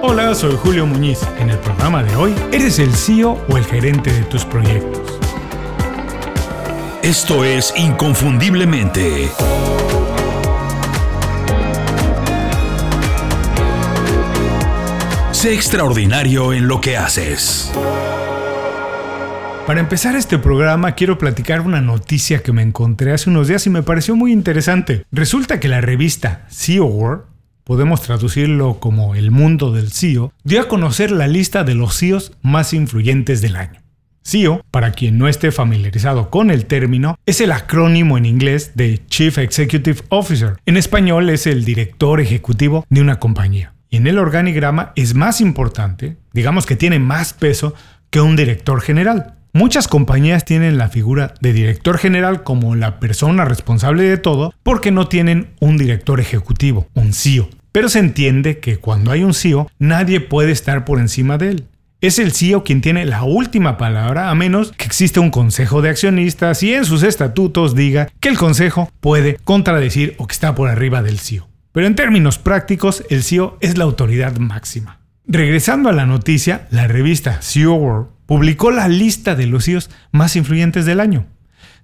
Hola, soy Julio Muñiz. En el programa de hoy, ¿eres el CEO o el gerente de tus proyectos? Esto es Inconfundiblemente. Sé extraordinario en lo que haces. Para empezar este programa quiero platicar una noticia que me encontré hace unos días y me pareció muy interesante. Resulta que la revista CEO World, podemos traducirlo como el mundo del CEO, dio a conocer la lista de los CEOs más influyentes del año. CEO, para quien no esté familiarizado con el término, es el acrónimo en inglés de Chief Executive Officer. En español es el director ejecutivo de una compañía. Y en el organigrama es más importante, digamos que tiene más peso que un director general. Muchas compañías tienen la figura de director general como la persona responsable de todo porque no tienen un director ejecutivo, un CEO. Pero se entiende que cuando hay un CEO, nadie puede estar por encima de él. Es el CEO quien tiene la última palabra a menos que exista un consejo de accionistas y en sus estatutos diga que el consejo puede contradecir o que está por arriba del CEO. Pero en términos prácticos, el CEO es la autoridad máxima. Regresando a la noticia, la revista CEO World publicó la lista de los CEOs más influyentes del año.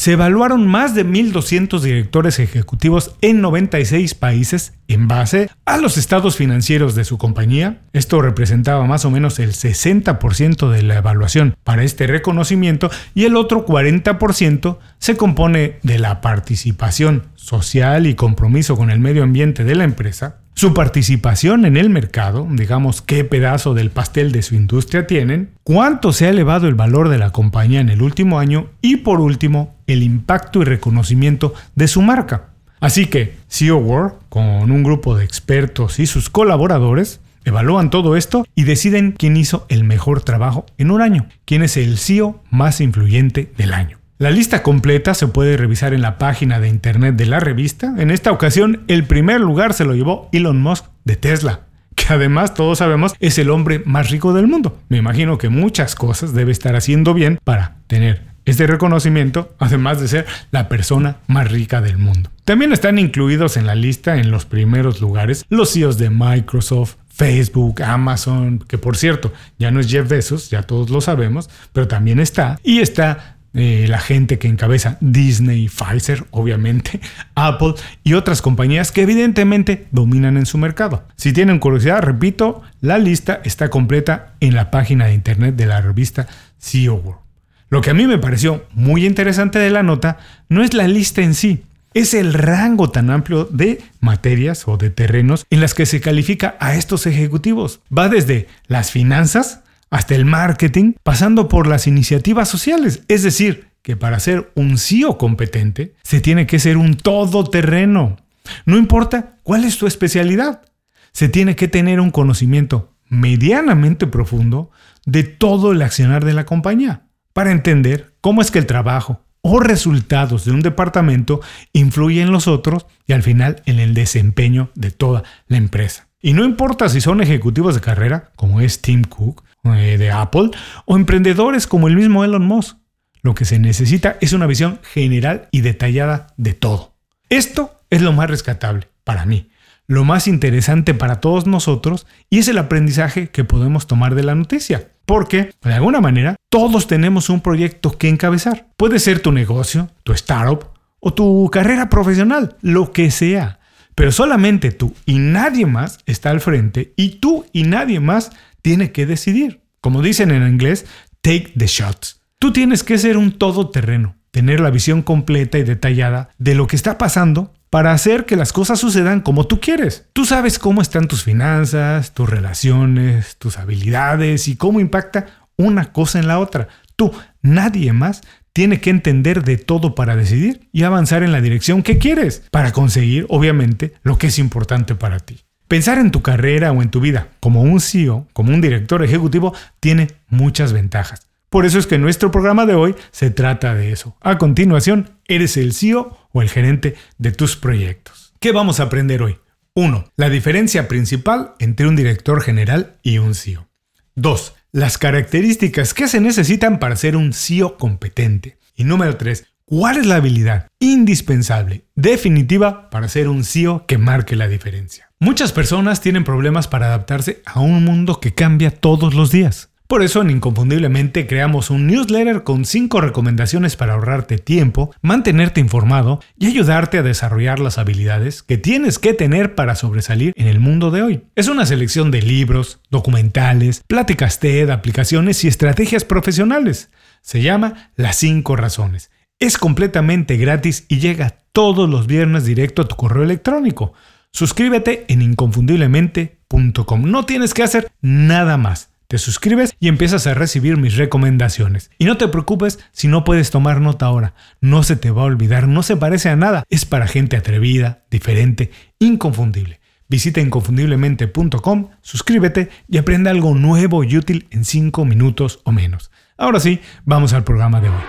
Se evaluaron más de 1.200 directores ejecutivos en 96 países en base a los estados financieros de su compañía. Esto representaba más o menos el 60% de la evaluación para este reconocimiento y el otro 40% se compone de la participación social y compromiso con el medio ambiente de la empresa, su participación en el mercado, digamos qué pedazo del pastel de su industria tienen, cuánto se ha elevado el valor de la compañía en el último año y por último, el impacto y reconocimiento de su marca. Así que CEO World, con un grupo de expertos y sus colaboradores, evalúan todo esto y deciden quién hizo el mejor trabajo en un año, quién es el CEO más influyente del año. La lista completa se puede revisar en la página de internet de la revista. En esta ocasión, el primer lugar se lo llevó Elon Musk de Tesla, que además todos sabemos es el hombre más rico del mundo. Me imagino que muchas cosas debe estar haciendo bien para tener este reconocimiento, además de ser la persona más rica del mundo. También están incluidos en la lista en los primeros lugares los CEOs de Microsoft, Facebook, Amazon, que por cierto, ya no es Jeff Bezos, ya todos lo sabemos, pero también está, y está la gente que encabeza Disney, Pfizer, obviamente, Apple y otras compañías que evidentemente dominan en su mercado. Si tienen curiosidad, repito, la lista está completa en la página de internet de la revista CEO World. Lo que a mí me pareció muy interesante de la nota no es la lista en sí, es el rango tan amplio de materias o de terrenos en las que se califica a estos ejecutivos. Va desde las finanzas, hasta el marketing, pasando por las iniciativas sociales. Es decir, que para ser un CEO competente, se tiene que ser un todoterreno. No importa cuál es tu especialidad, se tiene que tener un conocimiento medianamente profundo de todo el accionar de la compañía para entender cómo es que el trabajo o resultados de un departamento influyen en los otros y al final en el desempeño de toda la empresa. Y no importa si son ejecutivos de carrera, como es Tim Cook, eh, de Apple o emprendedores como el mismo Elon Musk. Lo que se necesita es una visión general y detallada de todo. Esto es lo más rescatable para mí, lo más interesante para todos nosotros y es el aprendizaje que podemos tomar de la noticia. Porque, de alguna manera, todos tenemos un proyecto que encabezar. Puede ser tu negocio, tu startup o tu carrera profesional, lo que sea. Pero solamente tú y nadie más está al frente y tú y nadie más tiene que decidir. Como dicen en inglés, take the shots. Tú tienes que ser un todoterreno, tener la visión completa y detallada de lo que está pasando para hacer que las cosas sucedan como tú quieres. Tú sabes cómo están tus finanzas, tus relaciones, tus habilidades y cómo impacta una cosa en la otra. Tú, nadie más, tiene que entender de todo para decidir y avanzar en la dirección que quieres, para conseguir, obviamente, lo que es importante para ti. Pensar en tu carrera o en tu vida como un CEO, como un director ejecutivo, tiene muchas ventajas. Por eso es que nuestro programa de hoy se trata de eso. A continuación, ¿eres el CEO o el gerente de tus proyectos? ¿Qué vamos a aprender hoy? 1. La diferencia principal entre un director general y un CEO. 2. Las características que se necesitan para ser un CEO competente. Y número 3. ¿Cuál es la habilidad indispensable, definitiva, para ser un CEO que marque la diferencia? Muchas personas tienen problemas para adaptarse a un mundo que cambia todos los días. Por eso en Inconfundiblemente creamos un newsletter con 5 recomendaciones para ahorrarte tiempo, mantenerte informado y ayudarte a desarrollar las habilidades que tienes que tener para sobresalir en el mundo de hoy. Es una selección de libros, documentales, pláticas TED, aplicaciones y estrategias profesionales. Se llama Las 5 razones. Es completamente gratis y llega todos los viernes directo a tu correo electrónico. Suscríbete en inconfundiblemente.com. No tienes que hacer nada más. Te suscribes y empiezas a recibir mis recomendaciones. Y no te preocupes si no puedes tomar nota ahora. No se te va a olvidar, no se parece a nada. Es para gente atrevida, diferente, inconfundible. Visita inconfundiblemente.com, suscríbete y aprende algo nuevo y útil en 5 minutos o menos. Ahora sí, vamos al programa de hoy.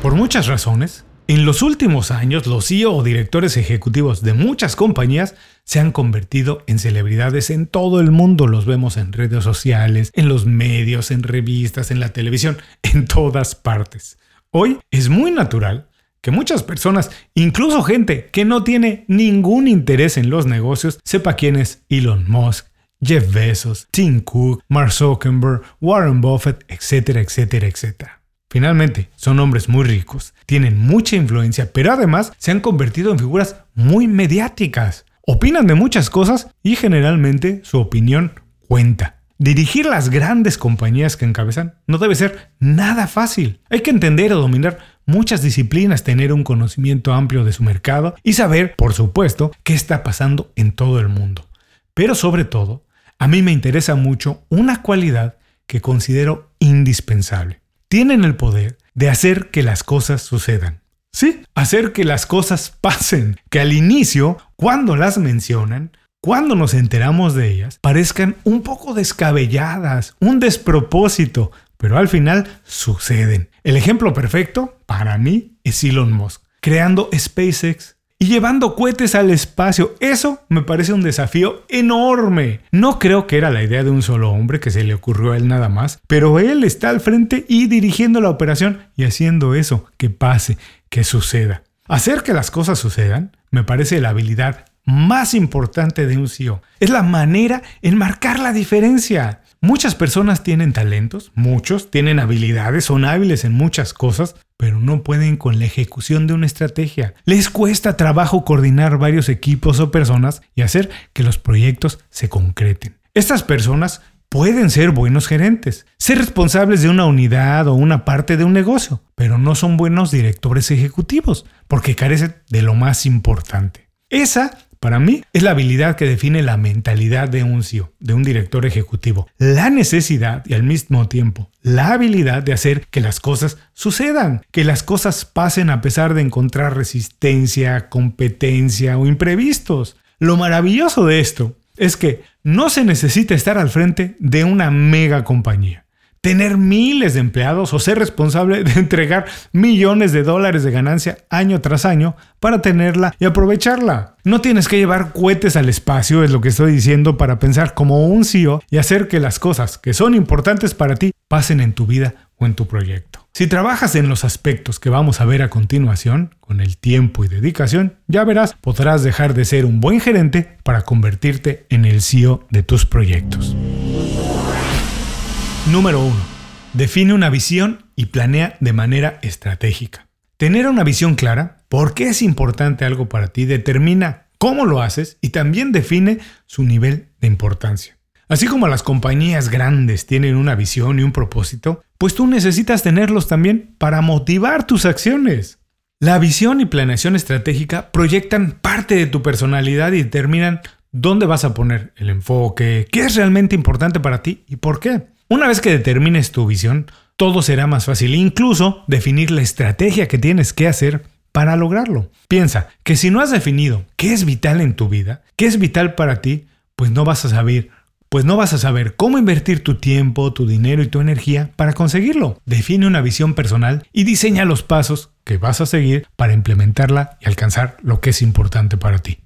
Por muchas razones, en los últimos años, los CEO o directores ejecutivos de muchas compañías se han convertido en celebridades en todo el mundo. Los vemos en redes sociales, en los medios, en revistas, en la televisión, en todas partes. Hoy es muy natural que muchas personas, incluso gente que no tiene ningún interés en los negocios, sepa quién es Elon Musk, Jeff Bezos, Tim Cook, Mark Zuckerberg, Warren Buffett, etcétera, etcétera, etcétera. Finalmente, son hombres muy ricos, tienen mucha influencia, pero además se han convertido en figuras muy mediáticas. Opinan de muchas cosas y generalmente su opinión cuenta. Dirigir las grandes compañías que encabezan no debe ser nada fácil. Hay que entender o dominar muchas disciplinas, tener un conocimiento amplio de su mercado y saber, por supuesto, qué está pasando en todo el mundo. Pero sobre todo, a mí me interesa mucho una cualidad que considero indispensable tienen el poder de hacer que las cosas sucedan. Sí, hacer que las cosas pasen, que al inicio, cuando las mencionan, cuando nos enteramos de ellas, parezcan un poco descabelladas, un despropósito, pero al final suceden. El ejemplo perfecto, para mí, es Elon Musk, creando SpaceX, y llevando cohetes al espacio. Eso me parece un desafío enorme. No creo que era la idea de un solo hombre que se le ocurrió a él nada más, pero él está al frente y dirigiendo la operación y haciendo eso, que pase, que suceda. Hacer que las cosas sucedan me parece la habilidad más importante de un CEO. Es la manera en marcar la diferencia. Muchas personas tienen talentos, muchos tienen habilidades, son hábiles en muchas cosas, pero no pueden con la ejecución de una estrategia. Les cuesta trabajo coordinar varios equipos o personas y hacer que los proyectos se concreten. Estas personas pueden ser buenos gerentes, ser responsables de una unidad o una parte de un negocio, pero no son buenos directores ejecutivos porque carecen de lo más importante. Esa para mí es la habilidad que define la mentalidad de un CEO, de un director ejecutivo. La necesidad y al mismo tiempo la habilidad de hacer que las cosas sucedan, que las cosas pasen a pesar de encontrar resistencia, competencia o imprevistos. Lo maravilloso de esto es que no se necesita estar al frente de una mega compañía tener miles de empleados o ser responsable de entregar millones de dólares de ganancia año tras año para tenerla y aprovecharla. No tienes que llevar cohetes al espacio, es lo que estoy diciendo, para pensar como un CEO y hacer que las cosas que son importantes para ti pasen en tu vida o en tu proyecto. Si trabajas en los aspectos que vamos a ver a continuación, con el tiempo y dedicación, ya verás, podrás dejar de ser un buen gerente para convertirte en el CEO de tus proyectos. Número 1. Define una visión y planea de manera estratégica. Tener una visión clara, por qué es importante algo para ti, determina cómo lo haces y también define su nivel de importancia. Así como las compañías grandes tienen una visión y un propósito, pues tú necesitas tenerlos también para motivar tus acciones. La visión y planeación estratégica proyectan parte de tu personalidad y determinan dónde vas a poner el enfoque, qué es realmente importante para ti y por qué. Una vez que determines tu visión, todo será más fácil, incluso definir la estrategia que tienes que hacer para lograrlo. Piensa que si no has definido qué es vital en tu vida, qué es vital para ti, pues no vas a saber, pues no vas a saber cómo invertir tu tiempo, tu dinero y tu energía para conseguirlo. Define una visión personal y diseña los pasos que vas a seguir para implementarla y alcanzar lo que es importante para ti.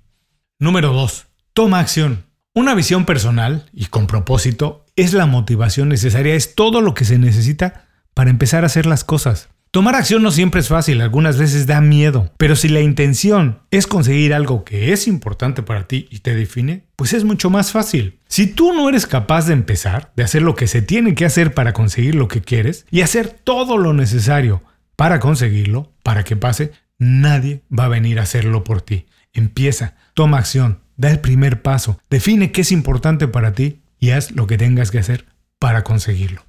Número 2. Toma acción. Una visión personal y con propósito es la motivación necesaria, es todo lo que se necesita para empezar a hacer las cosas. Tomar acción no siempre es fácil, algunas veces da miedo, pero si la intención es conseguir algo que es importante para ti y te define, pues es mucho más fácil. Si tú no eres capaz de empezar, de hacer lo que se tiene que hacer para conseguir lo que quieres y hacer todo lo necesario para conseguirlo, para que pase, nadie va a venir a hacerlo por ti. Empieza, toma acción, da el primer paso, define qué es importante para ti y haz lo que tengas que hacer para conseguirlo.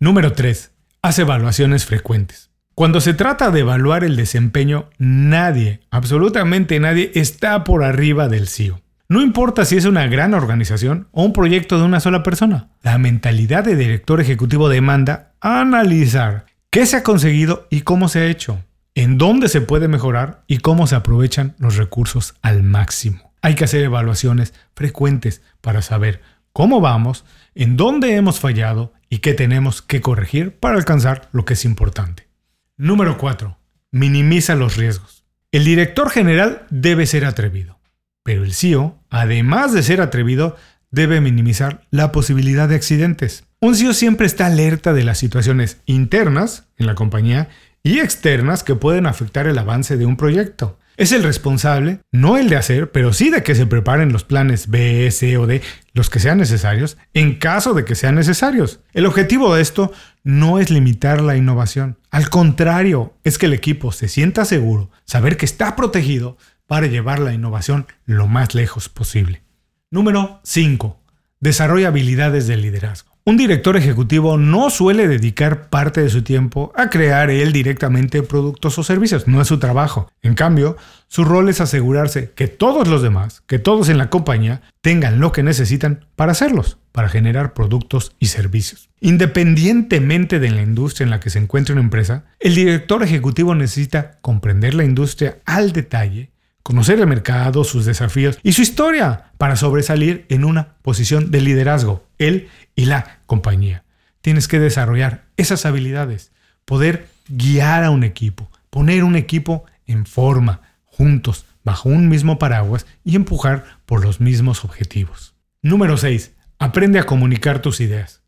Número 3. Haz evaluaciones frecuentes. Cuando se trata de evaluar el desempeño, nadie, absolutamente nadie, está por arriba del CEO. No importa si es una gran organización o un proyecto de una sola persona. La mentalidad de director ejecutivo demanda analizar qué se ha conseguido y cómo se ha hecho, en dónde se puede mejorar y cómo se aprovechan los recursos al máximo. Hay que hacer evaluaciones frecuentes para saber cómo vamos, en dónde hemos fallado y qué tenemos que corregir para alcanzar lo que es importante. Número 4. Minimiza los riesgos. El director general debe ser atrevido, pero el CEO, además de ser atrevido, debe minimizar la posibilidad de accidentes. Un CEO siempre está alerta de las situaciones internas en la compañía y externas que pueden afectar el avance de un proyecto. Es el responsable, no el de hacer, pero sí de que se preparen los planes B, C o D, los que sean necesarios, en caso de que sean necesarios. El objetivo de esto no es limitar la innovación. Al contrario, es que el equipo se sienta seguro, saber que está protegido para llevar la innovación lo más lejos posible. Número 5. Desarrolla habilidades de liderazgo. Un director ejecutivo no suele dedicar parte de su tiempo a crear él directamente productos o servicios, no es su trabajo. En cambio, su rol es asegurarse que todos los demás, que todos en la compañía, tengan lo que necesitan para hacerlos, para generar productos y servicios. Independientemente de la industria en la que se encuentre una empresa, el director ejecutivo necesita comprender la industria al detalle conocer el mercado, sus desafíos y su historia para sobresalir en una posición de liderazgo, él y la compañía. Tienes que desarrollar esas habilidades, poder guiar a un equipo, poner un equipo en forma, juntos, bajo un mismo paraguas y empujar por los mismos objetivos. Número 6. Aprende a comunicar tus ideas.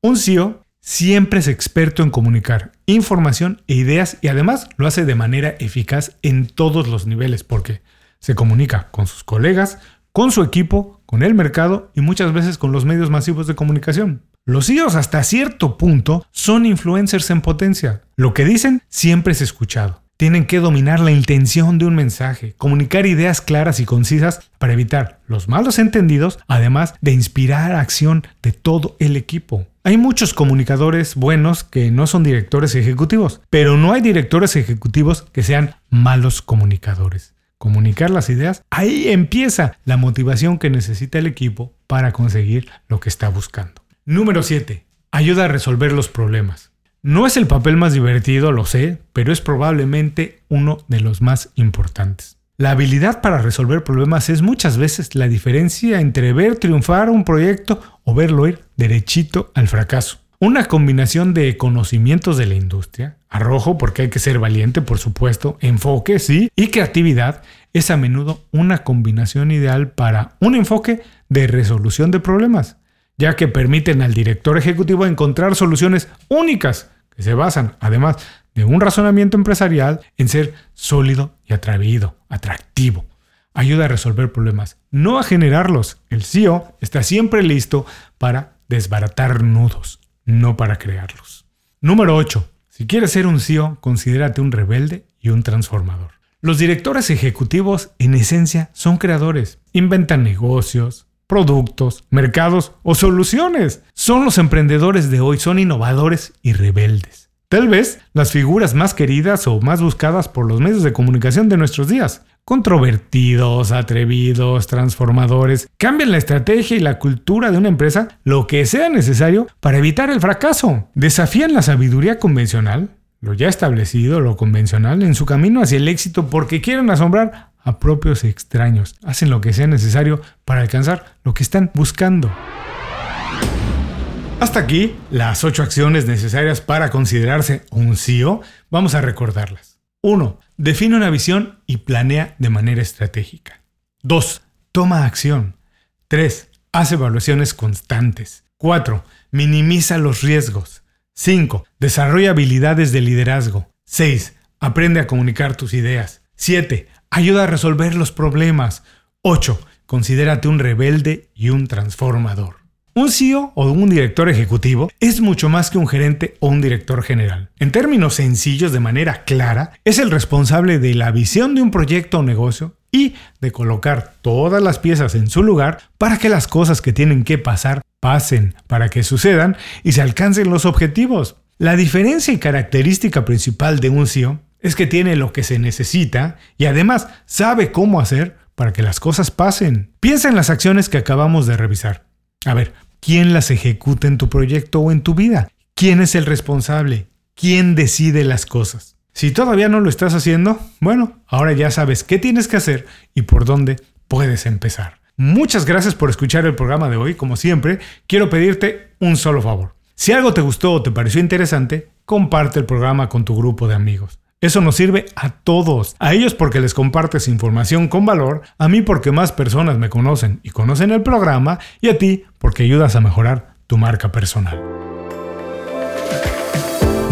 Un CEO siempre es experto en comunicar información e ideas y además lo hace de manera eficaz en todos los niveles porque se comunica con sus colegas, con su equipo, con el mercado y muchas veces con los medios masivos de comunicación. Los CEOs hasta cierto punto son influencers en potencia. Lo que dicen siempre es escuchado. Tienen que dominar la intención de un mensaje, comunicar ideas claras y concisas para evitar los malos entendidos, además de inspirar acción de todo el equipo. Hay muchos comunicadores buenos que no son directores ejecutivos, pero no hay directores ejecutivos que sean malos comunicadores. Comunicar las ideas, ahí empieza la motivación que necesita el equipo para conseguir lo que está buscando. Número 7. Ayuda a resolver los problemas. No es el papel más divertido, lo sé, pero es probablemente uno de los más importantes. La habilidad para resolver problemas es muchas veces la diferencia entre ver triunfar un proyecto o verlo ir derechito al fracaso. Una combinación de conocimientos de la industria, arrojo porque hay que ser valiente, por supuesto, enfoque, sí, y creatividad es a menudo una combinación ideal para un enfoque de resolución de problemas ya que permiten al director ejecutivo encontrar soluciones únicas que se basan, además de un razonamiento empresarial, en ser sólido y atrevido, atractivo. Ayuda a resolver problemas, no a generarlos. El CEO está siempre listo para desbaratar nudos, no para crearlos. Número 8. Si quieres ser un CEO, considérate un rebelde y un transformador. Los directores ejecutivos, en esencia, son creadores. Inventan negocios, productos, mercados o soluciones. Son los emprendedores de hoy, son innovadores y rebeldes. Tal vez las figuras más queridas o más buscadas por los medios de comunicación de nuestros días. Controvertidos, atrevidos, transformadores, cambian la estrategia y la cultura de una empresa lo que sea necesario para evitar el fracaso. Desafían la sabiduría convencional, lo ya establecido, lo convencional, en su camino hacia el éxito porque quieren asombrar a propios extraños. Hacen lo que sea necesario para alcanzar lo que están buscando. Hasta aquí las ocho acciones necesarias para considerarse un CEO. Vamos a recordarlas. 1. Define una visión y planea de manera estratégica. 2. Toma acción. 3. Haz evaluaciones constantes. 4. Minimiza los riesgos. 5. Desarrolla habilidades de liderazgo. 6. Aprende a comunicar tus ideas. 7. Ayuda a resolver los problemas. 8. Considérate un rebelde y un transformador. Un CEO o un director ejecutivo es mucho más que un gerente o un director general. En términos sencillos, de manera clara, es el responsable de la visión de un proyecto o negocio y de colocar todas las piezas en su lugar para que las cosas que tienen que pasar pasen, para que sucedan y se alcancen los objetivos. La diferencia y característica principal de un CEO es que tiene lo que se necesita y además sabe cómo hacer para que las cosas pasen. Piensa en las acciones que acabamos de revisar. A ver, ¿Quién las ejecuta en tu proyecto o en tu vida? ¿Quién es el responsable? ¿Quién decide las cosas? Si todavía no lo estás haciendo, bueno, ahora ya sabes qué tienes que hacer y por dónde puedes empezar. Muchas gracias por escuchar el programa de hoy. Como siempre, quiero pedirte un solo favor. Si algo te gustó o te pareció interesante, comparte el programa con tu grupo de amigos. Eso nos sirve a todos, a ellos porque les compartes información con valor, a mí porque más personas me conocen y conocen el programa, y a ti porque ayudas a mejorar tu marca personal.